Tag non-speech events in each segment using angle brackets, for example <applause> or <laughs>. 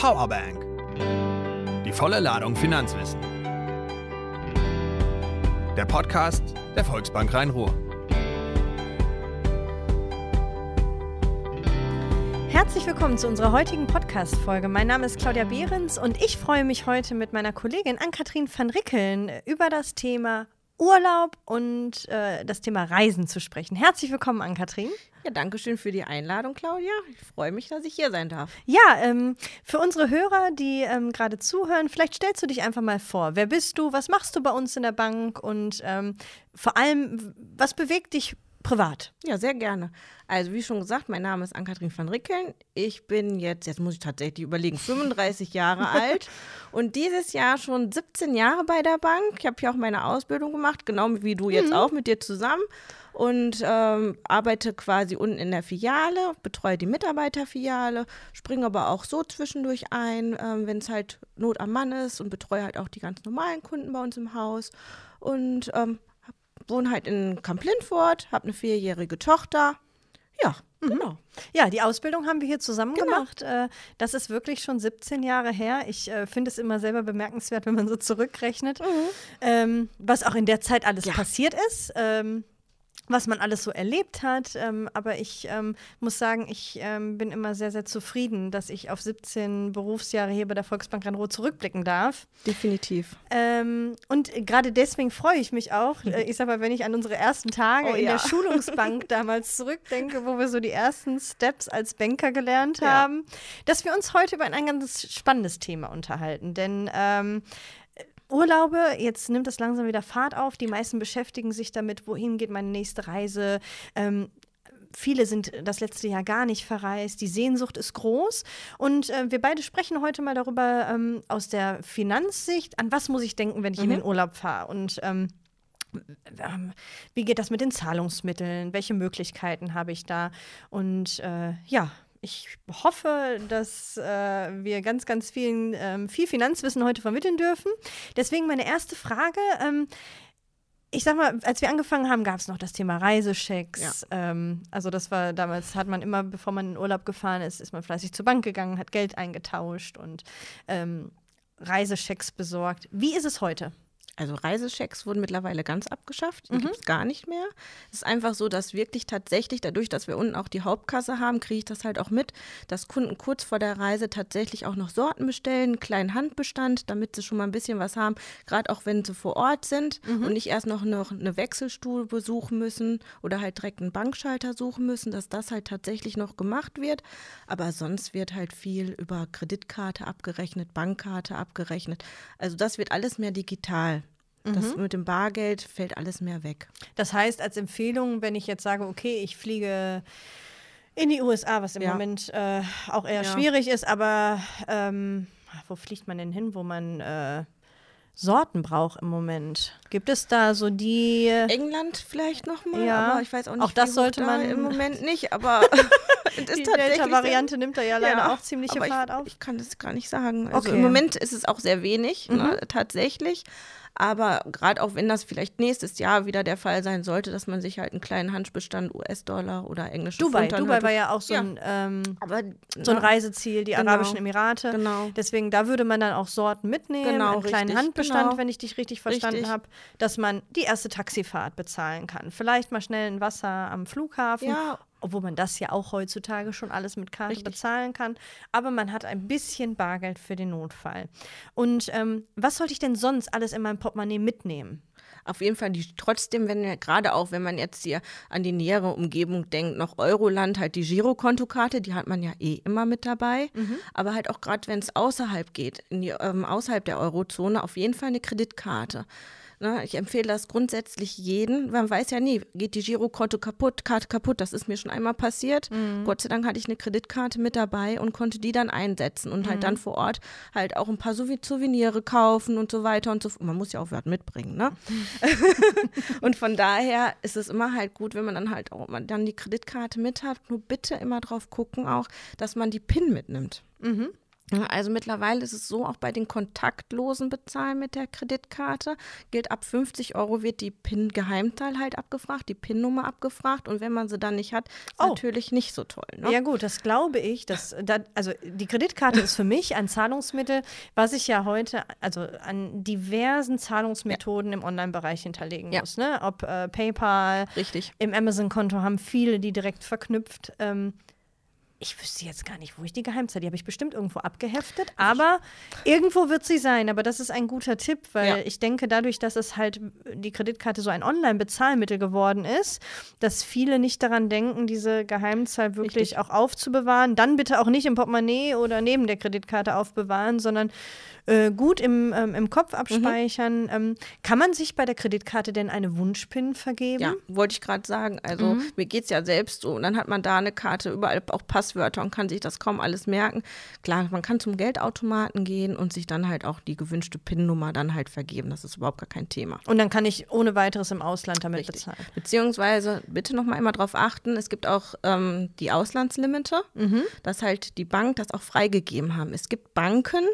Powerbank. Die volle Ladung Finanzwissen. Der Podcast der Volksbank Rhein-Ruhr. Herzlich willkommen zu unserer heutigen Podcast-Folge. Mein Name ist Claudia Behrens und ich freue mich heute mit meiner Kollegin Ann-Kathrin van Rickeln über das Thema Urlaub und äh, das Thema Reisen zu sprechen. Herzlich willkommen, Ann-Kathrin. Ja, danke schön für die Einladung, Claudia. Ich freue mich, dass ich hier sein darf. Ja, ähm, für unsere Hörer, die ähm, gerade zuhören, vielleicht stellst du dich einfach mal vor. Wer bist du? Was machst du bei uns in der Bank? Und ähm, vor allem, was bewegt dich privat? Ja, sehr gerne. Also wie schon gesagt, mein Name ist Ann-Kathrin van Rickeln. Ich bin jetzt, jetzt muss ich tatsächlich überlegen, 35 Jahre <laughs> alt und dieses Jahr schon 17 Jahre bei der Bank. Ich habe hier auch meine Ausbildung gemacht, genau wie du jetzt mhm. auch mit dir zusammen und ähm, arbeite quasi unten in der Filiale, betreue die Mitarbeiterfiliale, springe aber auch so zwischendurch ein, ähm, wenn es halt Not am Mann ist und betreue halt auch die ganz normalen Kunden bei uns im Haus und ähm, wohne halt in Kamp-Lindfort, habe eine vierjährige Tochter. Ja. Genau. Ja, die Ausbildung haben wir hier zusammen genau. gemacht. Äh, das ist wirklich schon 17 Jahre her. Ich äh, finde es immer selber bemerkenswert, wenn man so zurückrechnet, mhm. ähm, was auch in der Zeit alles ja. passiert ist. Was man alles so erlebt hat. Ähm, aber ich ähm, muss sagen, ich ähm, bin immer sehr, sehr zufrieden, dass ich auf 17 Berufsjahre hier bei der Volksbank Rhein-Ruhr zurückblicken darf. Definitiv. Ähm, und gerade deswegen freue ich mich auch. <laughs> Äh, ich sag mal, wenn ich an unsere ersten Tage oh, in ja. der Schulungsbank <laughs> damals zurückdenke, wo wir so die ersten Steps als Banker gelernt ja. haben, dass wir uns heute über ein, ein ganz spannendes Thema unterhalten. Denn ähm, Urlaube, jetzt nimmt es langsam wieder Fahrt auf. Die meisten beschäftigen sich damit, wohin geht meine nächste Reise. Ähm, viele sind das letzte Jahr gar nicht verreist. Die Sehnsucht ist groß. Und äh, wir beide sprechen heute mal darüber ähm, aus der Finanzsicht, an was muss ich denken, wenn ich mhm. in den Urlaub fahre. Und ähm, ähm, wie geht das mit den Zahlungsmitteln? Welche Möglichkeiten habe ich da? Und äh, ja, ich hoffe, dass äh, wir ganz, ganz vielen, ähm, viel Finanzwissen heute vermitteln dürfen. Deswegen meine erste Frage. Ähm, ich sag mal, als wir angefangen haben, gab es noch das Thema Reisechecks. Ja. Ähm, also das war damals, hat man immer, bevor man in Urlaub gefahren ist, ist man fleißig zur Bank gegangen, hat Geld eingetauscht und ähm, Reisechecks besorgt. Wie ist es heute? Also Reisechecks wurden mittlerweile ganz abgeschafft, die mhm. gibt es gar nicht mehr. Es ist einfach so, dass wirklich tatsächlich, dadurch, dass wir unten auch die Hauptkasse haben, kriege ich das halt auch mit, dass Kunden kurz vor der Reise tatsächlich auch noch Sorten bestellen, einen kleinen Handbestand, damit sie schon mal ein bisschen was haben, gerade auch wenn sie vor Ort sind mhm. und nicht erst noch, noch eine Wechselstuhl besuchen müssen oder halt direkt einen Bankschalter suchen müssen, dass das halt tatsächlich noch gemacht wird. Aber sonst wird halt viel über Kreditkarte abgerechnet, Bankkarte abgerechnet. Also das wird alles mehr digital. Das mhm. mit dem Bargeld fällt alles mehr weg. Das heißt, als Empfehlung, wenn ich jetzt sage, okay, ich fliege in die USA, was im ja. Moment äh, auch eher ja. schwierig ist, aber ähm, wo fliegt man denn hin, wo man äh, Sorten braucht im Moment? Gibt es da so die England vielleicht noch mal, ja. aber ich weiß auch nicht. Auch das sollte man im Moment <laughs> nicht, aber <laughs> die Delta-Variante nimmt da ja leider ja, auch ziemliche Fahrt ich, auf. Ich kann das gar nicht sagen. Also okay. im Moment ist es auch sehr wenig, ne, mhm. ne, tatsächlich. Aber gerade auch wenn das vielleicht nächstes Jahr wieder der Fall sein sollte, dass man sich halt einen kleinen Handbestand US-Dollar oder englischen Dubai, Pfund Dubai war ja auch so, ja. Ein, ähm, Aber, so ein Reiseziel, die genau. Arabischen Emirate. Genau. Deswegen, da würde man dann auch Sorten mitnehmen, genau, einen kleinen richtig, Handbestand, genau. wenn ich dich richtig verstanden habe, dass man die erste Taxifahrt bezahlen kann. Vielleicht mal schnell ein Wasser am Flughafen. Ja, obwohl man das ja auch heutzutage schon alles mit Karte Richtig. bezahlen kann. Aber man hat ein bisschen Bargeld für den Notfall. Und ähm, was sollte ich denn sonst alles in meinem Portemonnaie mitnehmen? Auf jeden Fall die, trotzdem, wenn gerade auch, wenn man jetzt hier an die nähere Umgebung denkt, noch Euroland, halt die Girokontokarte, die hat man ja eh immer mit dabei. Mhm. Aber halt auch gerade, wenn es außerhalb geht, die, ähm, außerhalb der Eurozone, auf jeden Fall eine Kreditkarte. Ne? Ich empfehle das grundsätzlich jeden. Man weiß ja nie, geht die Girokonto kaputt, Karte kaputt. Das ist mir schon einmal passiert. Mhm. Gott sei Dank hatte ich eine Kreditkarte mit dabei und konnte die dann einsetzen und mhm. halt dann vor Ort halt auch ein paar Souvenire kaufen und so weiter und so fort. Man muss ja auch was mitbringen, ne? <laughs> und von daher ist es immer halt gut, wenn man dann halt auch man dann die Kreditkarte mit hat. Nur bitte immer drauf gucken auch, dass man die PIN mitnimmt. Mhm. Also mittlerweile ist es so, auch bei den kontaktlosen Bezahlen mit der Kreditkarte gilt ab 50 Euro wird die PIN-Geheimzahl halt abgefragt, die PIN-Nummer abgefragt und wenn man sie dann nicht hat, ist oh. natürlich nicht so toll. Ne? Ja gut, das glaube ich. Dass, da, also die Kreditkarte ist für mich ein Zahlungsmittel, was ich ja heute also an diversen Zahlungsmethoden ja. im Online-Bereich hinterlegen ja. muss. Ne? Ob äh, PayPal, Richtig. im Amazon-Konto haben viele die direkt verknüpft. Ähm, ich wüsste jetzt gar nicht, wo ich die Geheimzahl, die habe ich bestimmt irgendwo abgeheftet, aber irgendwo wird sie sein. Aber das ist ein guter Tipp, weil ja. ich denke, dadurch, dass es halt die Kreditkarte so ein Online-Bezahlmittel geworden ist, dass viele nicht daran denken, diese Geheimzahl wirklich Richtig. auch aufzubewahren. Dann bitte auch nicht im Portemonnaie oder neben der Kreditkarte aufbewahren, sondern äh, gut im, ähm, im Kopf abspeichern. Mhm. Ähm, kann man sich bei der Kreditkarte denn eine Wunschpin vergeben? Ja, wollte ich gerade sagen. Also mhm. mir geht es ja selbst so. Und dann hat man da eine Karte, überall auch Passwörter und kann sich das kaum alles merken. Klar, man kann zum Geldautomaten gehen und sich dann halt auch die gewünschte PIN-Nummer dann halt vergeben. Das ist überhaupt gar kein Thema. Und dann kann ich ohne weiteres im Ausland damit Richtig. bezahlen. Beziehungsweise bitte noch mal immer darauf achten, es gibt auch ähm, die Auslandslimite, mhm. dass halt die Bank das auch freigegeben haben. Es gibt Banken,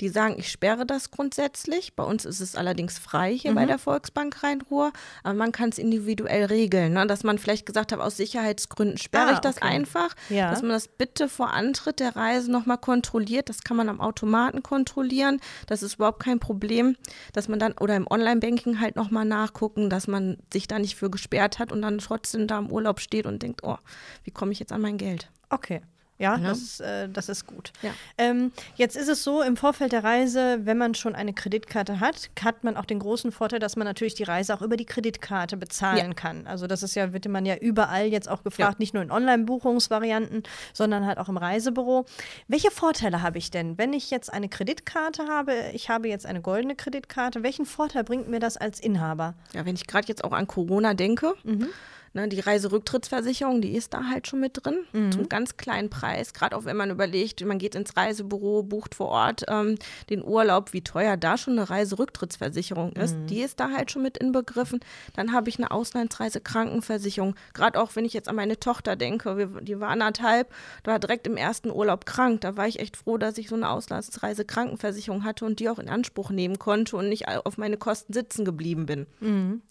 die sagen, ich sperre das grundsätzlich. Bei uns ist es allerdings frei hier mhm. bei der Volksbank Rhein-Ruhr. Aber man kann es individuell regeln, ne? dass man vielleicht gesagt hat, aus Sicherheitsgründen sperre ah, ich das okay. einfach. Ja. Dass man das bitte vor Antritt der Reise nochmal kontrolliert. Das kann man am Automaten kontrollieren. Das ist überhaupt kein Problem. Dass man dann oder im Online-Banking halt nochmal nachgucken, dass man sich da nicht für gesperrt hat und dann trotzdem da im Urlaub steht und denkt, oh, wie komme ich jetzt an mein Geld? Okay. Ja, ja. Das, äh, das ist gut. Ja. Ähm, jetzt ist es so, im Vorfeld der Reise, wenn man schon eine Kreditkarte hat, hat man auch den großen Vorteil, dass man natürlich die Reise auch über die Kreditkarte bezahlen ja. kann. Also das ist ja, wird man ja überall jetzt auch gefragt, nicht nur in Online-Buchungsvarianten, sondern halt auch im Reisebüro. Welche Vorteile habe ich denn, wenn ich jetzt eine Kreditkarte habe, ich habe jetzt eine goldene Kreditkarte, welchen Vorteil bringt mir das als Inhaber? Ja, wenn ich gerade jetzt auch an Corona denke, mhm Ne, die Reiserücktrittsversicherung, die ist da halt schon mit drin, mhm. zum ganz kleinen Preis. Gerade auch wenn man überlegt, man geht ins Reisebüro, bucht vor Ort ähm, den Urlaub, wie teuer da schon eine Reiserücktrittsversicherung ist. Mhm. Die ist da halt schon mit inbegriffen. Dann habe ich eine Auslandsreisekrankenversicherung. Gerade auch, wenn ich jetzt an meine Tochter denke, wir, die war anderthalb, war direkt im ersten Urlaub krank. Da war ich echt froh, dass ich so eine Auslandsreisekrankenversicherung hatte und die auch in Anspruch nehmen konnte und nicht auf meine Kosten sitzen geblieben bin. Mhm.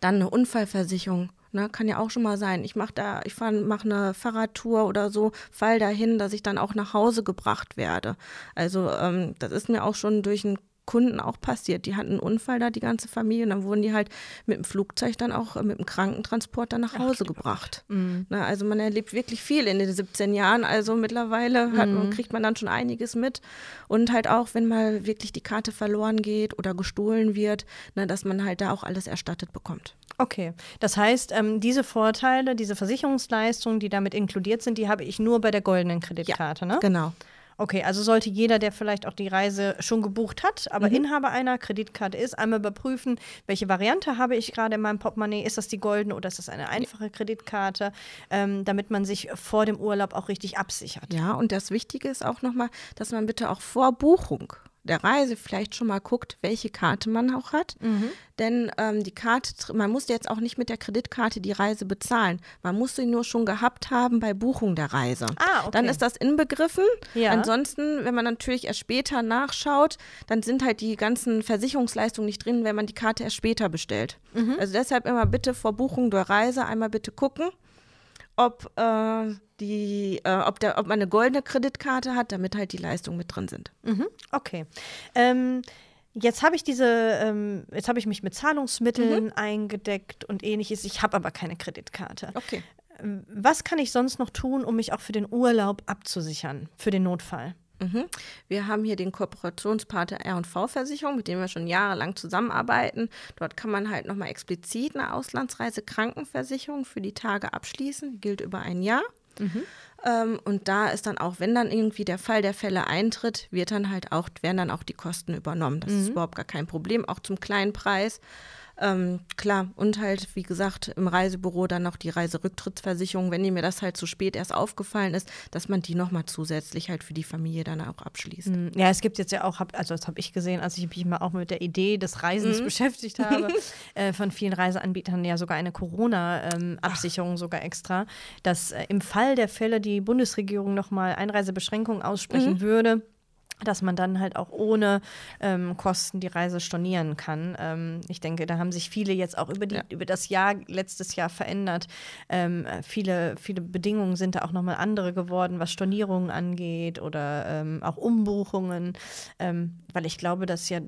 Dann eine Unfallversicherung Ne, kann ja auch schon mal sein. Ich mache da, ich mache eine Fahrradtour oder so, fall dahin, dass ich dann auch nach Hause gebracht werde. Also ähm, das ist mir auch schon durch einen Kunden auch passiert. Die hatten einen Unfall da, die ganze Familie, und dann wurden die halt mit dem Flugzeug dann auch äh, mit dem Krankentransport dann nach Hause Ach, gebracht. Mhm. Na, also man erlebt wirklich viel in den 17 Jahren. Also mittlerweile hat, mhm. kriegt man dann schon einiges mit. Und halt auch, wenn mal wirklich die Karte verloren geht oder gestohlen wird, na, dass man halt da auch alles erstattet bekommt. Okay, das heißt, ähm, diese Vorteile, diese Versicherungsleistungen, die damit inkludiert sind, die habe ich nur bei der goldenen Kreditkarte, ja, ne? Genau. Okay, also sollte jeder, der vielleicht auch die Reise schon gebucht hat, aber mhm. Inhaber einer Kreditkarte ist, einmal überprüfen, welche Variante habe ich gerade in meinem Portemonnaie. Ist das die goldene oder ist das eine einfache Kreditkarte, ähm, damit man sich vor dem Urlaub auch richtig absichert. Ja, und das Wichtige ist auch nochmal, dass man bitte auch vor Buchung der Reise vielleicht schon mal guckt, welche Karte man auch hat. Mhm. Denn ähm, die Karte, man muss jetzt auch nicht mit der Kreditkarte die Reise bezahlen. Man muss sie nur schon gehabt haben bei Buchung der Reise. Ah, okay. Dann ist das inbegriffen. Ja. Ansonsten, wenn man natürlich erst später nachschaut, dann sind halt die ganzen Versicherungsleistungen nicht drin, wenn man die Karte erst später bestellt. Mhm. Also deshalb immer bitte vor Buchung der Reise einmal bitte gucken ob, äh, die, äh, ob, der, ob man eine goldene Kreditkarte hat, damit halt die Leistungen mit drin sind. Mhm, okay. Ähm, Jetzt habe ich diese, ähm, jetzt habe ich mich mit Zahlungsmitteln mhm. eingedeckt und ähnliches. Ich habe aber keine Kreditkarte. Okay. Ähm, was kann ich sonst noch tun, um mich auch für den Urlaub abzusichern, für den Notfall? Mhm. Wir haben hier den Kooperationspartner R&V-Versicherung, mit dem wir schon jahrelang zusammenarbeiten. Dort kann man halt nochmal explizit eine Auslandsreise-Krankenversicherung für die Tage abschließen, die gilt über ein Jahr. Mhm. Ähm, und da ist dann auch, wenn dann irgendwie der Fall der Fälle eintritt, wird dann halt auch, werden dann auch die Kosten übernommen. Das mhm. ist überhaupt gar kein Problem, auch zum kleinen Preis. Ähm, klar, und halt, wie gesagt, im Reisebüro dann noch die Reiserücktrittsversicherung, wenn mir das halt zu spät erst aufgefallen ist, dass man die nochmal zusätzlich halt für die Familie dann auch abschließt. Hm, ja, es gibt jetzt ja auch, also das habe ich gesehen, als ich mich mal auch mit der Idee des Reisens mhm. beschäftigt habe, <laughs> äh, von vielen Reiseanbietern ja sogar eine Corona-Absicherung ähm, sogar extra, dass äh, im Fall der Fälle die Bundesregierung nochmal Einreisebeschränkungen aussprechen mhm. würde dass man dann halt auch ohne ähm, Kosten die Reise stornieren kann. Ähm, ich denke, da haben sich viele jetzt auch über, die, ja. über das Jahr, letztes Jahr verändert. Ähm, viele, viele Bedingungen sind da auch nochmal andere geworden, was Stornierungen angeht oder ähm, auch Umbuchungen, ähm, weil ich glaube, dass ja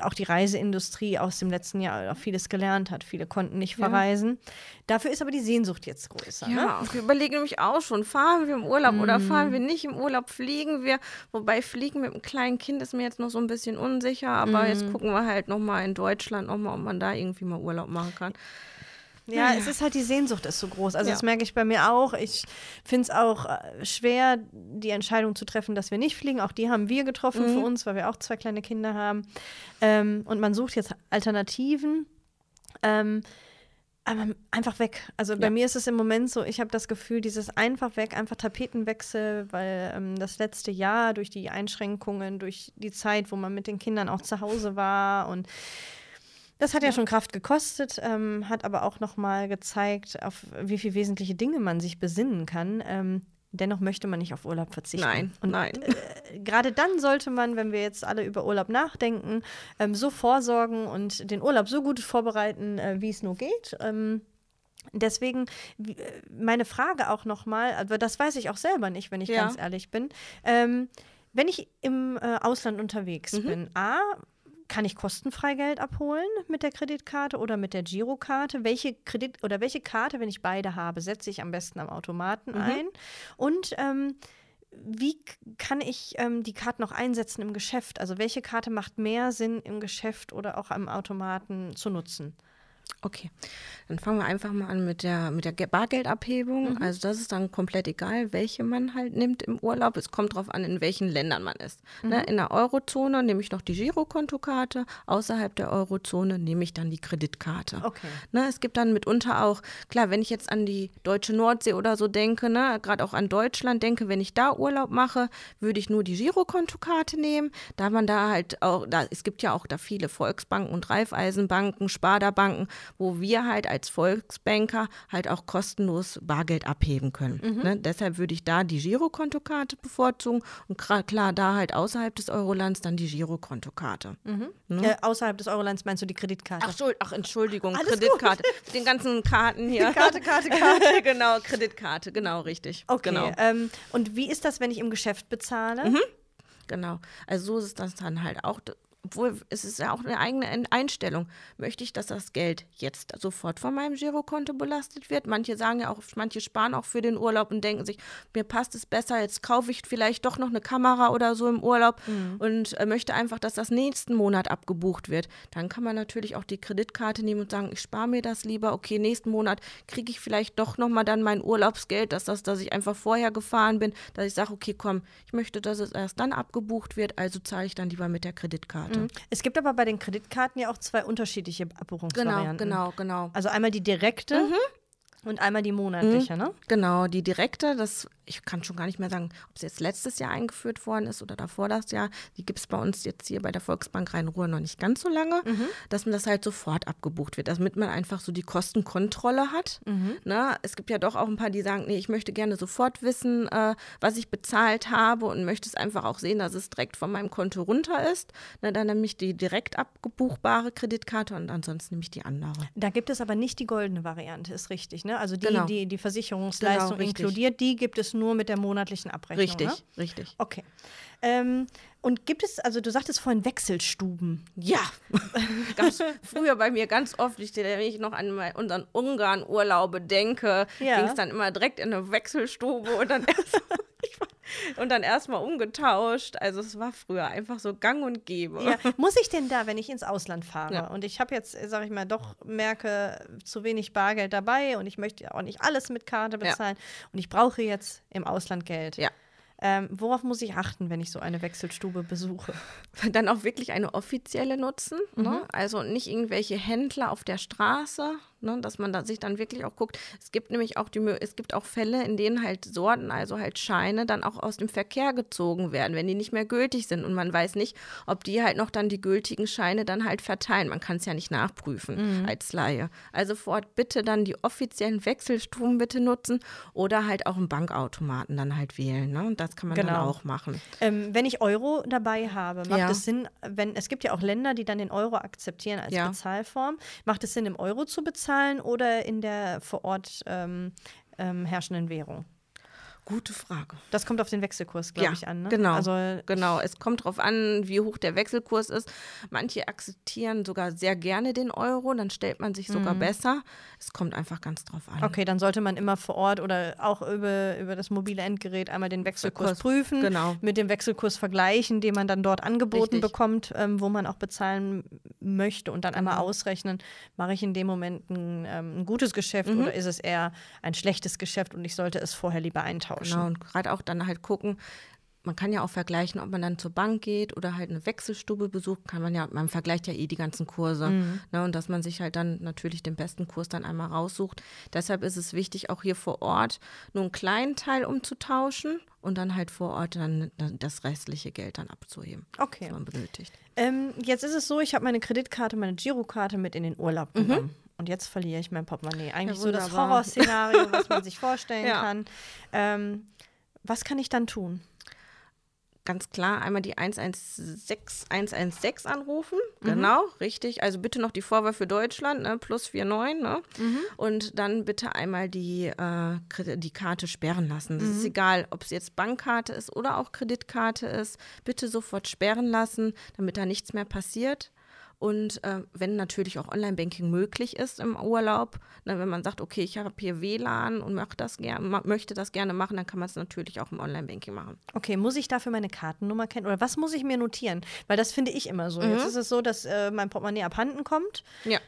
auch die Reiseindustrie aus dem letzten Jahr auch vieles gelernt hat. Viele konnten nicht verreisen. Ja. Dafür ist aber die Sehnsucht jetzt größer. Ja, ne? wir überlegen nämlich auch schon, fahren wir im Urlaub mm. oder mhm. fahren wir nicht im Urlaub, fliegen wir. Wobei Fliegen mit einem kleinen Kind ist mir jetzt noch so ein bisschen unsicher, aber mm. jetzt gucken wir halt nochmal in Deutschland nochmal, ob man da irgendwie mal Urlaub machen kann. Ja, es ist halt die Sehnsucht ist so groß. Also ja. das merke ich bei mir auch. Ich finde es auch äh, schwer, die Entscheidung zu treffen, dass wir nicht fliegen. Auch die haben wir getroffen mhm. für uns, weil wir auch zwei kleine Kinder haben. Ähm, und man sucht jetzt Alternativen. Ähm, aber einfach weg. Also bei ja. mir ist es im Moment so, ich habe das Gefühl, dieses einfach weg, einfach Tapetenwechsel, weil ähm, das letzte Jahr durch die Einschränkungen, durch die Zeit, wo man mit den Kindern auch zu Hause war und das hat ja, ja schon Kraft gekostet, ähm, hat aber auch noch mal gezeigt, auf wie viele wesentliche Dinge man sich besinnen kann. Ähm, dennoch möchte man nicht auf Urlaub verzichten. Nein, und nein. Äh, Gerade dann sollte man, wenn wir jetzt alle über Urlaub nachdenken, ähm, so vorsorgen und den Urlaub so gut vorbereiten, äh, wie es nur geht. Ähm, Deswegen äh, meine Frage auch nochmal, aber das weiß ich auch selber nicht, wenn ich ja. ganz ehrlich bin. Ähm, wenn ich im äh, Ausland unterwegs mhm. bin, A, kann ich kostenfrei Geld abholen mit der Kreditkarte oder mit der Girokarte? Welche Kredit oder welche Karte, wenn ich beide habe, setze ich am besten am Automaten mhm. ein? Und ähm, wie kann ich ähm, die Karte noch einsetzen im Geschäft? Also welche Karte macht mehr Sinn im Geschäft oder auch am Automaten zu nutzen? Okay, dann fangen wir einfach mal an mit der, mit der Bargeldabhebung. Mhm. Also das ist dann komplett egal, welche man halt nimmt im Urlaub. Es kommt darauf an, in welchen Ländern man ist. Ne, mhm. Ne, in der Eurozone nehme ich noch die Girokontokarte, außerhalb der Eurozone nehme ich dann die Kreditkarte. Okay. Ne, es gibt dann mitunter auch, klar, wenn ich jetzt an die deutsche Nordsee oder so denke, ne, gerade auch an Deutschland denke, wenn ich da Urlaub mache, würde ich nur die Girokontokarte nehmen, da man da halt auch, da, es gibt ja auch da viele Volksbanken und Raiffeisenbanken, Sparda-Banken, wo wir halt als Volksbanker halt auch kostenlos Bargeld abheben können. Mhm. Ne? Deshalb würde ich da die Girokontokarte bevorzugen und klar, da halt außerhalb des Eurolands dann die Girokontokarte. Mhm. Ne? Äh, außerhalb des Eurolands meinst du die Kreditkarte? Ach, ach Entschuldigung, Alles Kreditkarte. Gut. Den ganzen Karten hier. <laughs> Karte, Karte, Karte. <laughs> genau, Kreditkarte, genau, richtig. Okay. Genau. Ähm, und wie ist das, wenn ich im Geschäft bezahle? Mhm. Genau. Also so ist das dann halt auch obwohl es ist ja auch eine eigene Einstellung. Möchte ich, dass das Geld jetzt sofort von meinem Girokonto belastet wird? Manche sagen ja auch, manche sparen auch für den Urlaub und denken sich, mir passt es besser, jetzt kaufe ich vielleicht doch noch eine Kamera oder so im Urlaub mhm. und äh, möchte einfach, dass das nächsten Monat abgebucht wird. Dann kann man natürlich auch die Kreditkarte nehmen und sagen, ich spare mir das lieber. Okay, nächsten Monat kriege ich vielleicht doch nochmal dann mein Urlaubsgeld, dass das, dass ich einfach vorher gefahren bin, dass ich sage, okay, komm, ich möchte, dass es erst dann abgebucht wird, also zahle ich dann lieber mit der Kreditkarte. Mhm. Es gibt aber bei den Kreditkarten ja auch zwei unterschiedliche Abbuchungsvarianten. Genau, genau, genau. Also einmal die direkte mhm. und einmal die monatliche, mhm. ne? Genau, die direkte, das ich kann schon gar nicht mehr sagen, ob es jetzt letztes Jahr eingeführt worden ist oder davor das Jahr. Die gibt es bei uns jetzt hier bei der Volksbank Rhein-Ruhr noch nicht ganz so lange, mhm. dass man das halt sofort abgebucht wird, damit man einfach so die Kostenkontrolle hat. Mhm. Na, ne? es gibt ja doch auch ein paar, die sagen, nee, ich möchte gerne sofort wissen, äh, was ich bezahlt habe und möchte es einfach auch sehen, dass es direkt von meinem Konto runter ist. Na, dann nehme ich die direkt abgebuchbare Kreditkarte und ansonsten nehme ich die andere. Da gibt es aber nicht die goldene Variante, ist richtig, ne? Also die, genau. die die Versicherungsleistung genau, inkludiert, die gibt es nur mit der monatlichen Abrechnung. Richtig, ne? richtig. Okay. Ähm, und gibt es, also du sagtest vorhin Wechselstuben. Ja, <laughs> ganz früher bei mir ganz oft, wenn ich noch an unseren Ungarn-Urlaube denke, ja. ging es dann immer direkt in eine Wechselstube und dann erst <laughs> und dann erstmal umgetauscht. Also es war früher einfach so gang und gäbe. Ja. Muss ich denn da, wenn ich ins Ausland fahre ja. und ich habe jetzt, sage ich mal, doch merke, zu wenig Bargeld dabei und ich möchte auch nicht alles mit Karte bezahlen und ich brauche jetzt im Ausland Geld. Ja. Ähm, worauf muss ich achten, wenn ich so eine Wechselstube besuche? <laughs> Dann auch wirklich eine offizielle nutzen. Ne? Mhm. Ne? Also nicht irgendwelche Händler auf der Straße, ne, dass man da sich dann wirklich auch guckt. Es gibt nämlich auch die, es gibt auch Fälle, in denen halt Sorten, also halt Scheine, dann auch aus dem Verkehr gezogen werden, wenn die nicht mehr gültig sind und man weiß nicht, ob die halt noch dann die gültigen Scheine dann halt verteilen. Man kann es ja nicht nachprüfen mhm. als Laie. Also vor Ort bitte dann die offiziellen Wechselstuben bitte nutzen oder halt auch einen Bankautomaten dann halt wählen. Ne? Und das kann man genau. dann auch machen. Ähm, wenn ich Euro dabei habe, macht ja. es Sinn, wenn es gibt ja auch Länder, die dann den Euro akzeptieren als ja. Bezahlform, macht es Sinn, im Euro zu bezahlen oder in der vor Ort ähm, ähm, herrschenden Währung? Gute Frage. Das kommt auf den Wechselkurs, glaube ja, ich, an. Ne? Genau. Also genau. Es kommt darauf an, wie hoch der Wechselkurs ist. Manche akzeptieren sogar sehr gerne den Euro, dann stellt man sich sogar mhm. besser. Es kommt einfach ganz drauf an. Okay, dann sollte man immer vor Ort oder auch über, über das mobile Endgerät einmal den Wechselkurs Kurs, prüfen, genau. mit dem Wechselkurs vergleichen, den man dann dort angeboten Richtig. bekommt, ähm, wo man auch bezahlen möchte und dann einmal mhm. ausrechnen, mache ich in dem Moment ein, ähm, ein gutes Geschäft mhm. oder ist es eher ein schlechtes Geschäft und ich sollte es vorher lieber eintauschen. Genau, und gerade auch dann halt gucken, man kann ja auch vergleichen, ob man dann zur Bank geht oder halt eine Wechselstube besucht, kann man ja, man vergleicht ja eh die ganzen Kurse. Mhm. Ne, und dass man sich halt dann natürlich den besten Kurs dann einmal raussucht. Deshalb ist es wichtig, auch hier vor Ort nur einen kleinen Teil umzutauschen und dann halt vor Ort dann das restliche Geld dann abzuheben, okay. was man benötigt. Ähm, jetzt ist es so, ich habe meine Kreditkarte, meine Girokarte mit in den Urlaub mhm. genommen. Mhm. Und jetzt verliere ich mein Portemonnaie. Eigentlich ja, so das Horrorszenario, was man <laughs> sich vorstellen ja. kann. Ähm, was kann ich dann tun? Ganz klar, einmal die 116 116 anrufen. Mhm. Genau, richtig. Also bitte noch die Vorwahl für Deutschland, ne? plus 49. Ne? Mhm. Und dann bitte einmal die, äh, die Karte sperren lassen. Das mhm. ist egal, ob es jetzt Bankkarte ist oder auch Kreditkarte ist. Bitte sofort sperren lassen, damit da nichts mehr passiert. Und äh, wenn natürlich auch Online-Banking möglich ist im Urlaub, ne, wenn man sagt, okay, ich habe hier WLAN und das möchte das gerne machen, dann kann man es natürlich auch im Online-Banking machen. Okay, muss ich dafür meine Kartennummer kennen oder was muss ich mir notieren? Weil das finde ich immer so. Mhm. Jetzt ist es so, dass äh, mein Portemonnaie abhanden kommt. Ja.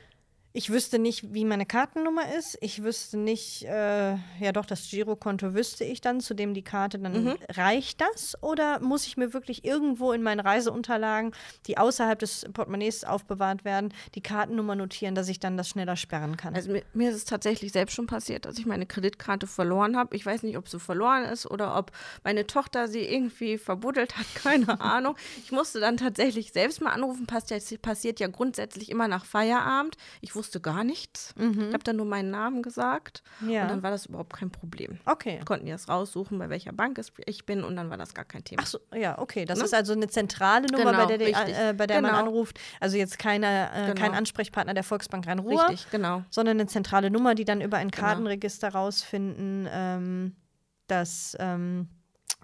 Ich wüsste nicht, wie meine Kartennummer ist. Ich wüsste nicht, äh, ja doch, das Girokonto wüsste ich dann, zu dem die Karte dann mhm. reicht das? Oder muss ich mir wirklich irgendwo in meinen Reiseunterlagen, die außerhalb des Portemonnaies aufbewahrt werden, die Kartennummer notieren, dass ich dann das schneller sperren kann? Also mir, mir ist es tatsächlich selbst schon passiert, dass ich meine Kreditkarte verloren habe. Ich weiß nicht, ob sie verloren ist oder ob meine Tochter sie irgendwie verbuddelt hat, <laughs> keine Ahnung. Ich musste dann tatsächlich selbst mal anrufen, passiert, passiert ja grundsätzlich immer nach Feierabend. Ich wusste wusste gar nichts. Mhm. Ich habe dann nur meinen Namen gesagt ja. und dann war das überhaupt kein Problem. Okay. Konnten die das raussuchen, bei welcher Bank ich bin und dann war das gar kein Thema. Ach so, ja, okay. Das ne? ist also eine zentrale Nummer, genau, bei der, äh, bei der genau. man anruft. Also jetzt keine, äh, genau. kein Ansprechpartner der Volksbank Rhein-Ruhr. Richtig, genau. Sondern eine zentrale Nummer, die dann über ein genau. Kartenregister rausfinden, ähm, dass ähm,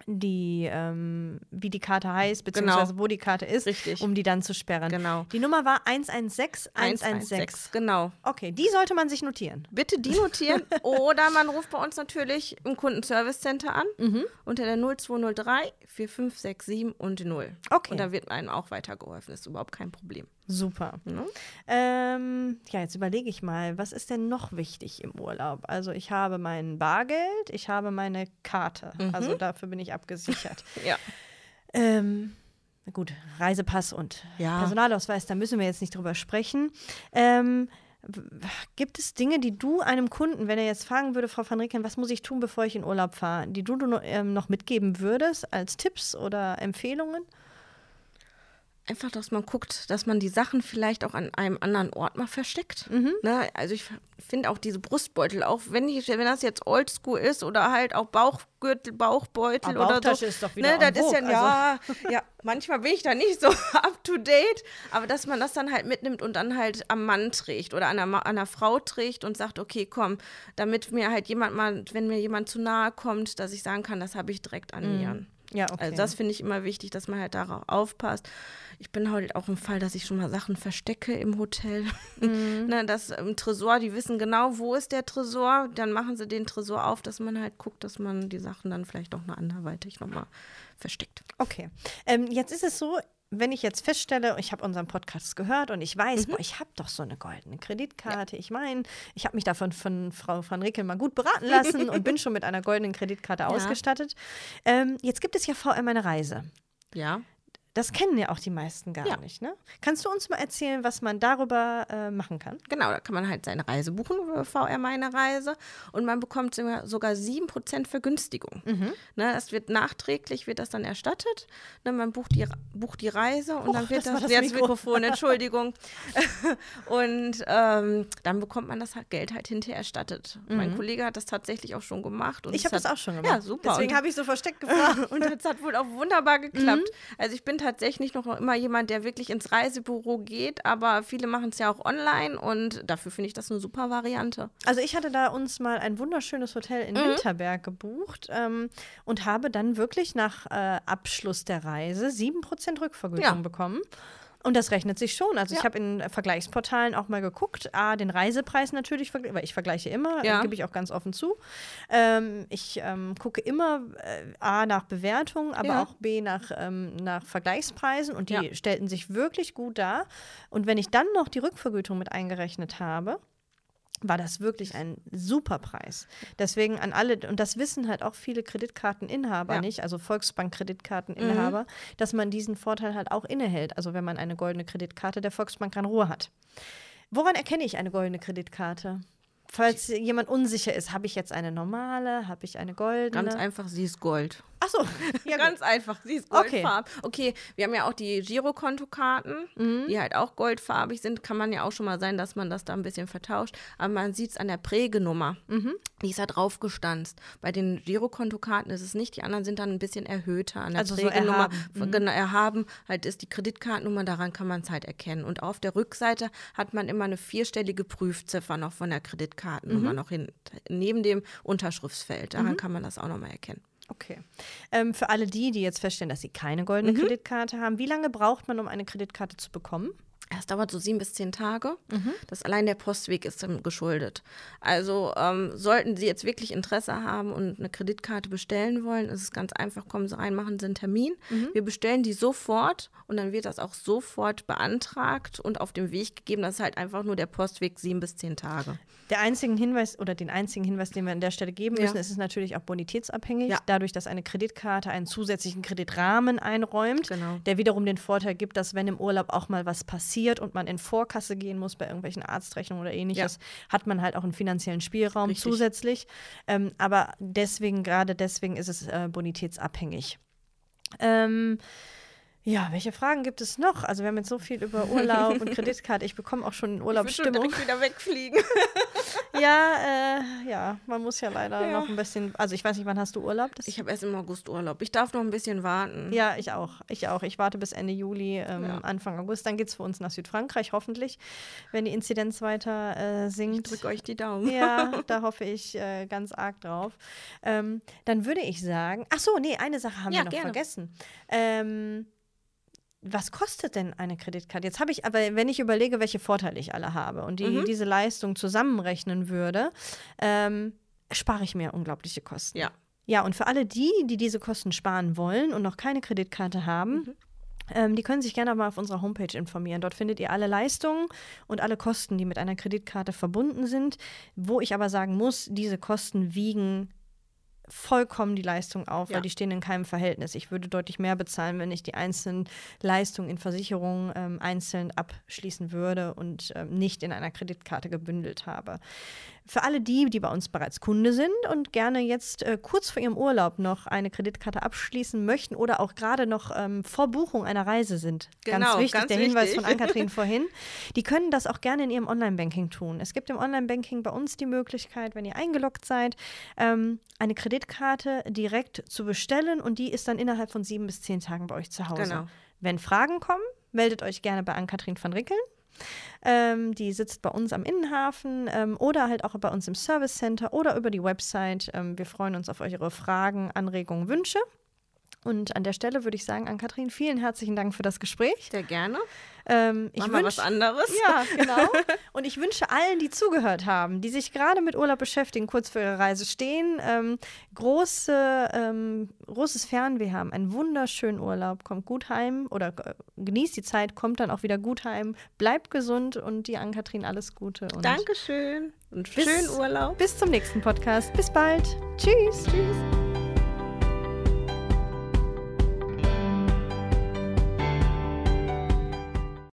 die, ähm, wie die Karte heißt, genau. beziehungsweise genau. wo die Karte ist, Richtig. um die dann zu sperren. Genau. Die Nummer war 116 116. 116, genau. Okay, die sollte man sich notieren. Bitte die notieren. <laughs> oder man ruft bei uns natürlich im Kundenservice Center an mhm. unter der 0203 4567 und 0. Okay. Und da wird einem auch weitergeholfen. Das ist überhaupt kein Problem. Super. Mhm. Ähm, ja, jetzt überlege ich mal, was ist denn noch wichtig im Urlaub? Also ich habe mein Bargeld, ich habe meine Karte. Mhm. Also dafür bin ich abgesichert. <laughs> ja. Ähm, gut, Reisepass und ja. Personalausweis, da müssen wir jetzt nicht drüber sprechen. Ähm, Gibt es Dinge, die du einem Kunden, wenn er jetzt fragen würde, Frau van Rieken, was muss ich tun, bevor ich in Urlaub fahre, die du, du ähm, noch mitgeben würdest als Tipps oder Empfehlungen? Einfach, dass man guckt, dass man die Sachen vielleicht auch an einem anderen Ort mal versteckt. Mhm. Ne? Also ich finde auch diese Brustbeutel, auch wenn ich, wenn das jetzt Oldschool ist oder halt auch Bauchgürtel, Bauchbeutel Aber oder so. Ist doch wieder ne, das ist ja, also. ja, ja, manchmal bin ich da nicht so <laughs> up to date, aber dass man das dann halt mitnimmt und dann halt am Mann trägt oder an einer, an einer Frau trägt und sagt, okay, komm, damit mir halt jemand mal, wenn mir jemand zu nahe kommt, dass ich sagen kann, das habe ich direkt an mhm. mir. Ja, okay. Also das finde ich immer wichtig, dass man halt darauf aufpasst. Ich bin halt auch im Fall, dass ich schon mal Sachen verstecke im Hotel. <laughs> Mhm. ne, das im Tresor, die wissen genau, wo ist der Tresor. Dann machen sie den Tresor auf, dass man halt guckt, dass man die Sachen dann vielleicht auch noch anderweitig nochmal versteckt. Okay. Ähm, jetzt ist es so, wenn ich jetzt feststelle, ich habe unseren Podcast gehört und ich weiß, mhm. boah, ich habe doch so eine goldene Kreditkarte. Ja. Ich meine, ich habe mich davon von Frau van Rickel mal gut beraten lassen und bin <laughs> schon mit einer goldenen Kreditkarte ja. ausgestattet. Ähm, jetzt gibt es ja VM eine Reise. Ja. Das kennen ja auch die meisten gar ja. nicht. Ne? Kannst du uns mal erzählen, was man darüber äh, machen kann? Genau, da kann man halt seine Reise buchen über VR Meine Reise und man bekommt sogar 7% Vergünstigung. Mhm. Ne, das wird nachträglich, wird das dann erstattet. Ne, man bucht die, bucht die Reise und oh, dann wird das, das, das Mikro. Mikrofon, <laughs> Entschuldigung. <laughs> und ähm, dann bekommt man das Geld halt hinterher erstattet. Mhm. Mein Kollege hat das tatsächlich auch schon gemacht. ich habe das auch schon gemacht. Ja, super. Deswegen habe ich so versteckt gefragt. <laughs> und das hat wohl auch wunderbar geklappt. Mhm. Also ich bin tatsächlich noch immer jemand, der wirklich ins Reisebüro geht, aber viele machen es ja auch online und dafür finde ich das eine super Variante. Also ich hatte da uns mal ein wunderschönes Hotel in mhm. Winterberg gebucht ähm, und habe dann wirklich nach äh, Abschluss der Reise 7% Rückvergütung ja. bekommen. Und das rechnet sich schon. Also ja. ich habe in Vergleichsportalen auch mal geguckt. A, den Reisepreis natürlich, weil ich vergleiche immer, ja. gebe ich auch ganz offen zu. Ähm, ich ähm, gucke immer äh, A nach Bewertungen, aber ja. auch B nach, ähm, nach Vergleichspreisen und die stellten sich wirklich gut dar. Und wenn ich dann noch die Rückvergütung mit eingerechnet habe, war das wirklich ein super Preis. Deswegen an alle, und das wissen halt auch viele Kreditkarteninhaber ja. nicht, also Volksbank-Kreditkarteninhaber, mhm. dass man diesen Vorteil halt auch innehält, also wenn man eine goldene Kreditkarte der Volksbank Gran Ruhr hat. Woran erkenne ich eine goldene Kreditkarte? Falls jemand unsicher ist, habe ich jetzt eine normale, habe ich eine goldene? Ganz einfach, sie ist Gold. Ach so, <laughs> ja, ganz einfach. Sie ist goldfarb. Okay. okay, wir haben ja auch die Girokontokarten, mhm. die halt auch goldfarbig sind. Kann man ja auch schon mal sein, dass man das da ein bisschen vertauscht. Aber man sieht es an der Prägenummer. Mhm. Die ist da drauf gestanzt. Bei den Girokontokarten ist es nicht. Die anderen sind dann ein bisschen erhöhter an der also Prägenummer. So erhaben. Mhm. Genau, erhaben. Halt ist die Kreditkartennummer, daran kann man es halt erkennen. Und auf der Rückseite hat man immer eine vierstellige Prüfziffer noch von der Kreditkartennummer mhm. noch hin, neben dem Unterschriftsfeld. Daran mhm. kann man das auch nochmal erkennen. Okay. Ähm, für alle die, die jetzt feststellen, dass sie keine goldene mhm. Kreditkarte haben, wie lange braucht man, um eine Kreditkarte zu bekommen? Es dauert so sieben bis zehn Tage. Mhm. Das allein der Postweg ist dann geschuldet. Also ähm, sollten Sie jetzt wirklich Interesse haben und eine Kreditkarte bestellen wollen, ist es ganz einfach, kommen Sie rein, machen Sie einen Termin. Mhm. Wir bestellen die sofort und dann wird das auch sofort beantragt und auf dem Weg gegeben. Das ist halt einfach nur der Postweg sieben bis zehn Tage. Der einzige Hinweis oder den einzigen Hinweis, den wir an der Stelle geben müssen, ja. ist es natürlich auch bonitätsabhängig. Ja. Dadurch, dass eine Kreditkarte einen zusätzlichen Kreditrahmen einräumt, genau. der wiederum den Vorteil gibt, dass wenn im Urlaub auch mal was passiert, passiert und man in Vorkasse gehen muss bei irgendwelchen Arztrechnungen oder ähnliches, ja. hat man halt auch einen finanziellen Spielraum Richtig. zusätzlich. Ähm, aber deswegen, gerade deswegen ist es äh, bonitätsabhängig. Ähm, ja, welche Fragen gibt es noch? Also wir haben jetzt so viel über Urlaub und <laughs> Kreditkarte. Ich bekomme auch schon Urlaubsstimmung. Ich will wieder wegfliegen. <laughs> ja, äh, ja, man muss ja leider ja. noch ein bisschen. Also ich weiß nicht, wann hast du Urlaub? Das ich habe erst im August Urlaub. Ich darf noch ein bisschen warten. Ja, ich auch. Ich auch. Ich warte bis Ende Juli, ähm, ja. Anfang August. Dann geht es für uns nach Südfrankreich, hoffentlich, wenn die Inzidenz weiter äh, sinkt. Ich drücke euch die Daumen. Ja, <laughs> da hoffe ich äh, ganz arg drauf. Ähm, dann würde ich sagen, ach so, nee, eine Sache haben ja, wir noch gerne. vergessen. Ähm, was kostet denn eine Kreditkarte? Jetzt habe ich, aber wenn ich überlege, welche Vorteile ich alle habe und die, mhm. diese Leistung zusammenrechnen würde, ähm, spare ich mir unglaubliche Kosten. Ja. Ja, und für alle die, die diese Kosten sparen wollen und noch keine Kreditkarte haben, mhm. Ähm, die können sich gerne mal auf unserer Homepage informieren. Dort findet ihr alle Leistungen und alle Kosten, die mit einer Kreditkarte verbunden sind. Wo ich aber sagen muss, diese Kosten wiegen vollkommen die Leistung auf, ja. weil die stehen in keinem Verhältnis. Ich würde deutlich mehr bezahlen, wenn ich die einzelnen Leistungen in Versicherungen ähm, einzeln abschließen würde und ähm, nicht in einer Kreditkarte gebündelt habe. Für alle die, die bei uns bereits Kunde sind und gerne jetzt äh, kurz vor ihrem Urlaub noch eine Kreditkarte abschließen möchten oder auch gerade noch ähm, vor Buchung einer Reise sind. Genau, ganz wichtig, ganz der wichtig. Hinweis von Ann-Kathrin <laughs> vorhin. Die können das auch gerne in ihrem Online-Banking tun. Es gibt im Online-Banking bei uns die Möglichkeit, wenn ihr eingeloggt seid, ähm, eine Kreditkarte direkt zu bestellen und die ist dann innerhalb von sieben bis zehn Tagen bei euch zu Hause. Genau. Wenn Fragen kommen, meldet euch gerne bei Ann-Kathrin van Rickeln. Ähm, die sitzt bei uns am Innenhafen ähm, oder halt auch bei uns im Service Center oder über die Website. Ähm, wir freuen uns auf eure Fragen, Anregungen, Wünsche. Und an der Stelle würde ich sagen, an Kathrin, vielen herzlichen Dank für das Gespräch. Sehr gerne. Ähm, ich Mach was anderes. Ja, genau. <laughs> Und ich wünsche allen, die zugehört haben, die sich gerade mit Urlaub beschäftigen, kurz vor ihrer Reise stehen, ähm, große, ähm, großes Fernweh haben, einen wunderschönen Urlaub, kommt gut heim oder äh, genießt die Zeit, kommt dann auch wieder gut heim, bleibt gesund und die Ann-Kathrin alles Gute. Und Dankeschön und bis, schönen Urlaub. Bis zum nächsten Podcast. Bis bald. Tschüss. Tschüss.